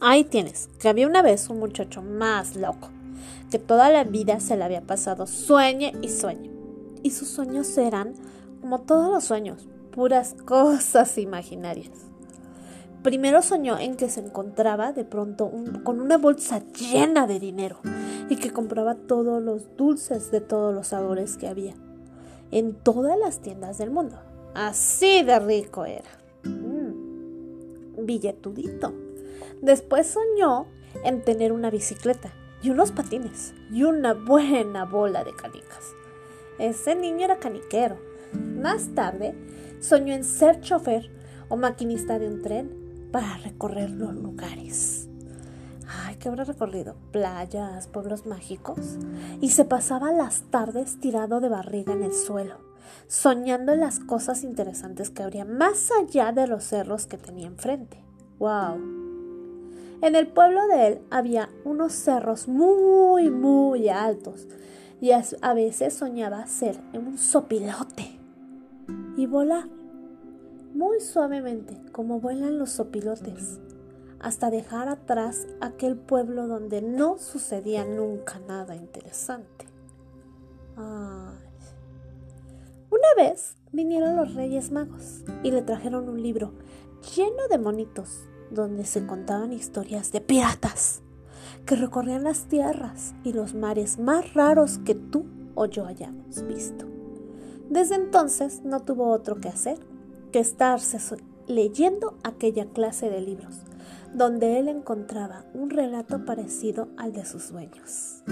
Ahí tienes, que había una vez un muchacho más loco, que toda la vida se le había pasado sueñe y sueñe. Y sus sueños eran, como todos los sueños, puras cosas imaginarias. Primero soñó en que se encontraba de pronto con una bolsa llena de dinero y que compraba todos los dulces de todos los sabores que había en todas las tiendas del mundo. Así de rico era. Mm, billetudito. Después soñó en tener una bicicleta y unos patines y una buena bola de canicas. Ese niño era caniquero. Más tarde soñó en ser chofer o maquinista de un tren para recorrer los lugares. Ay, ¿qué habrá recorrido? Playas, pueblos mágicos. Y se pasaba las tardes tirado de barriga en el suelo, soñando las cosas interesantes que habría más allá de los cerros que tenía enfrente. ¡Wow! En el pueblo de él había unos cerros muy, muy altos y a veces soñaba ser un sopilote y volar muy suavemente como vuelan los sopilotes hasta dejar atrás aquel pueblo donde no sucedía nunca nada interesante. Una vez vinieron los Reyes Magos y le trajeron un libro lleno de monitos donde se contaban historias de piratas que recorrían las tierras y los mares más raros que tú o yo hayamos visto. Desde entonces no tuvo otro que hacer que estarse leyendo aquella clase de libros donde él encontraba un relato parecido al de sus sueños.